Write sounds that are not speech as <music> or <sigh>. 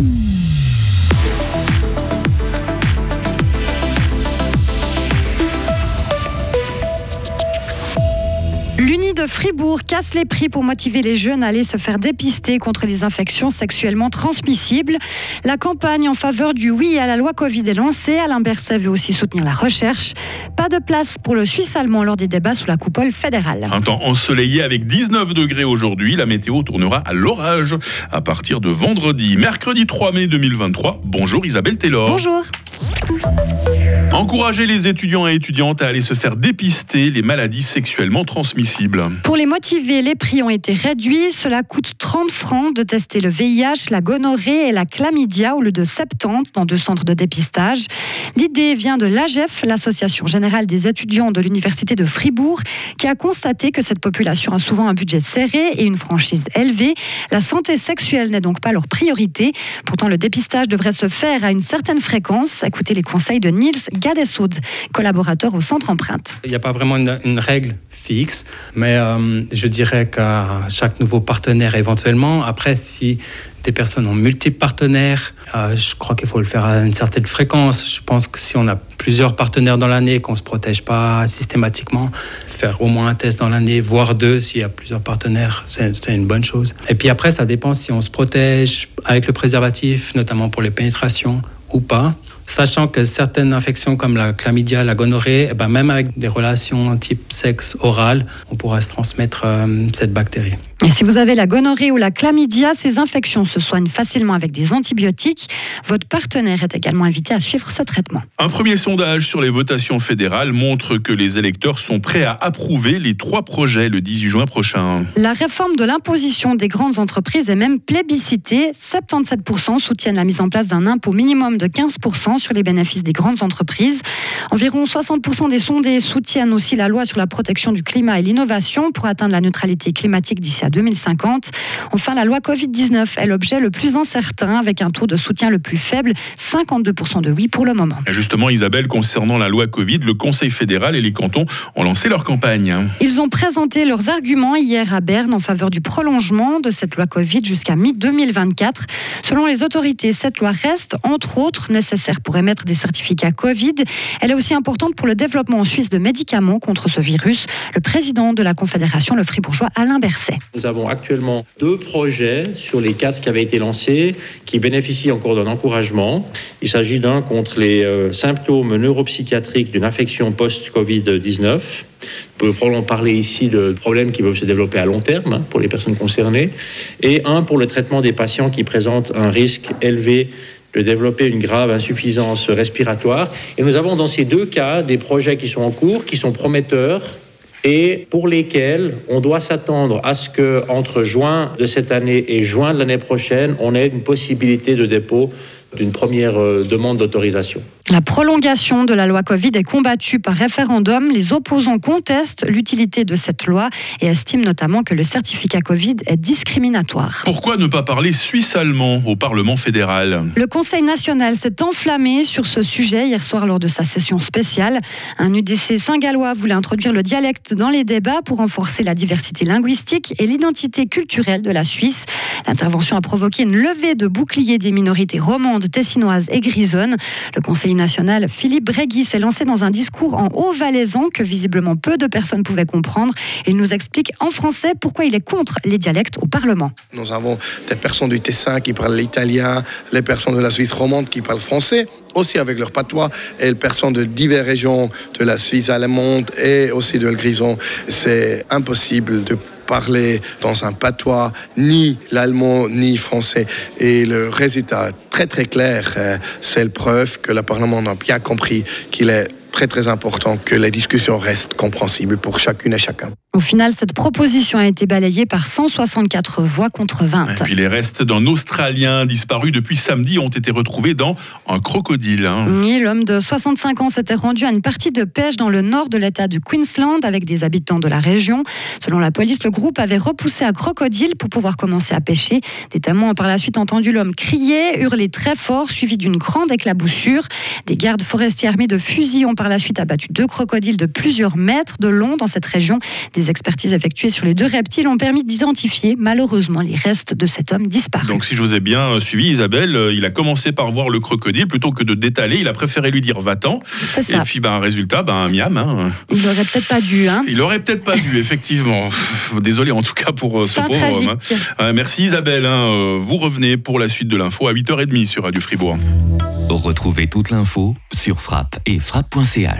Mm-hmm. Fribourg casse les prix pour motiver les jeunes à aller se faire dépister contre les infections sexuellement transmissibles. La campagne en faveur du oui à la loi Covid est lancée. Alain Berset veut aussi soutenir la recherche. Pas de place pour le Suisse allemand lors des débats sous la coupole fédérale. Un temps ensoleillé avec 19 degrés aujourd'hui. La météo tournera à l'orage à partir de vendredi, mercredi 3 mai 2023. Bonjour Isabelle Taylor. Bonjour. Encourager les étudiants et étudiantes à aller se faire dépister les maladies sexuellement transmissibles. Pour les motiver, les prix ont été réduits. Cela coûte 30 francs de tester le VIH, la gonorrhée et la chlamydia au lieu de 70 dans deux centres de dépistage. L'idée vient de l'AGEF, l'Association générale des étudiants de l'Université de Fribourg, qui a constaté que cette population a souvent un budget serré et une franchise élevée. La santé sexuelle n'est donc pas leur priorité. Pourtant, le dépistage devrait se faire à une certaine fréquence. Écoutez les conseils de Niels Collaborateur au Centre Empreinte. Il n'y a pas vraiment une, une règle fixe, mais euh, je dirais qu'à chaque nouveau partenaire éventuellement, après si des personnes ont multiples partenaires, euh, je crois qu'il faut le faire à une certaine fréquence. Je pense que si on a plusieurs partenaires dans l'année, qu'on ne se protège pas systématiquement, faire au moins un test dans l'année, voire deux s'il y a plusieurs partenaires, c'est une bonne chose. Et puis après, ça dépend si on se protège avec le préservatif, notamment pour les pénétrations ou pas sachant que certaines infections comme la chlamydia, la gonorrhée, eh ben même avec des relations type sexe oral, on pourra se transmettre euh, cette bactérie. Et si vous avez la gonorrhée ou la chlamydia, ces infections se soignent facilement avec des antibiotiques. Votre partenaire est également invité à suivre ce traitement. Un premier sondage sur les votations fédérales montre que les électeurs sont prêts à approuver les trois projets le 18 juin prochain. La réforme de l'imposition des grandes entreprises est même plébiscitée. 77% soutiennent la mise en place d'un impôt minimum de 15% sur les bénéfices des grandes entreprises. Environ 60% des sondés soutiennent aussi la loi sur la protection du climat et l'innovation pour atteindre la neutralité climatique d'ici à 2050. Enfin, la loi Covid-19 est l'objet le plus incertain avec un taux de soutien le plus faible, 52% de oui pour le moment. Et justement, Isabelle, concernant la loi Covid, le Conseil fédéral et les cantons ont lancé leur campagne. Ils ont présenté leurs arguments hier à Berne en faveur du prolongement de cette loi Covid jusqu'à mi-2024. Selon les autorités, cette loi reste, entre autres, nécessaire pour émettre des certificats Covid. Elle est aussi importante pour le développement en Suisse de médicaments contre ce virus. Le président de la Confédération, le fribourgeois Alain Berset. Nous avons actuellement deux projets sur les quatre qui avaient été lancés qui bénéficient encore d'un encouragement. Il s'agit d'un contre les euh, symptômes neuropsychiatriques d'une infection post-Covid-19. On peut probablement parler ici de problèmes qui peuvent se développer à long terme hein, pour les personnes concernées. Et un pour le traitement des patients qui présentent un risque élevé de développer une grave insuffisance respiratoire. Et nous avons dans ces deux cas des projets qui sont en cours, qui sont prometteurs et pour lesquels on doit s'attendre à ce que entre juin de cette année et juin de l'année prochaine, on ait une possibilité de dépôt d'une première euh, demande d'autorisation. La prolongation de la loi Covid est combattue par référendum. Les opposants contestent l'utilité de cette loi et estiment notamment que le certificat Covid est discriminatoire. Pourquoi ne pas parler suisse-allemand au Parlement fédéral? Le Conseil national s'est enflammé sur ce sujet hier soir lors de sa session spéciale. Un UDC saint-gallois voulait introduire le dialecte dans les débats pour renforcer la diversité linguistique et l'identité culturelle de la Suisse. L'intervention a provoqué une levée de boucliers des minorités romandes, tessinoises et grisonnes. Le Conseil national, Philippe Bregui, s'est lancé dans un discours en haut-valaisan que visiblement peu de personnes pouvaient comprendre. Il nous explique en français pourquoi il est contre les dialectes au Parlement. Nous avons des personnes du Tessin qui parlent l'italien, les personnes de la Suisse romande qui parlent français aussi avec leur patois et les personnes de diverses régions de la Suisse allemande et aussi de le Grison. C'est impossible de parler dans un patois ni l'allemand ni français. Et le résultat très très clair, euh, c'est la preuve que le Parlement a bien compris qu'il est très très important que les discussions restent compréhensibles pour chacune et chacun. Au final, cette proposition a été balayée par 164 voix contre 20. Et puis les restes d'un Australien disparu depuis samedi ont été retrouvés dans un crocodile. Hein. Oui, l'homme de 65 ans s'était rendu à une partie de pêche dans le nord de l'État du Queensland avec des habitants de la région. Selon la police, le groupe avait repoussé un crocodile pour pouvoir commencer à pêcher. Des témoins ont par la suite entendu l'homme crier, hurler très fort, suivi d'une grande éclaboussure. Des gardes forestiers armés de fusils ont par la suite abattu deux crocodiles de plusieurs mètres de long dans cette région. Des Des expertises effectuées sur les deux reptiles ont permis d'identifier malheureusement les restes de cet homme disparu. Donc si je vous ai bien suivi, Isabelle, euh, il a commencé par voir le crocodile plutôt que de détaler. Il a préféré lui dire va-t'en. Et ça. puis ben résultat, ben miam. hein. Il aurait peut-être pas dû. Hein. Il aurait peut-être pas dû, effectivement. <laughs> Désolé en tout cas pour euh, ce pauvre tragique. homme. hein. Euh, merci Isabelle. hein. Euh, Vous revenez pour la suite de l'info à 8h30 sur Radio Fribourg. Retrouvez toute l'info sur frappe et frappe.ch.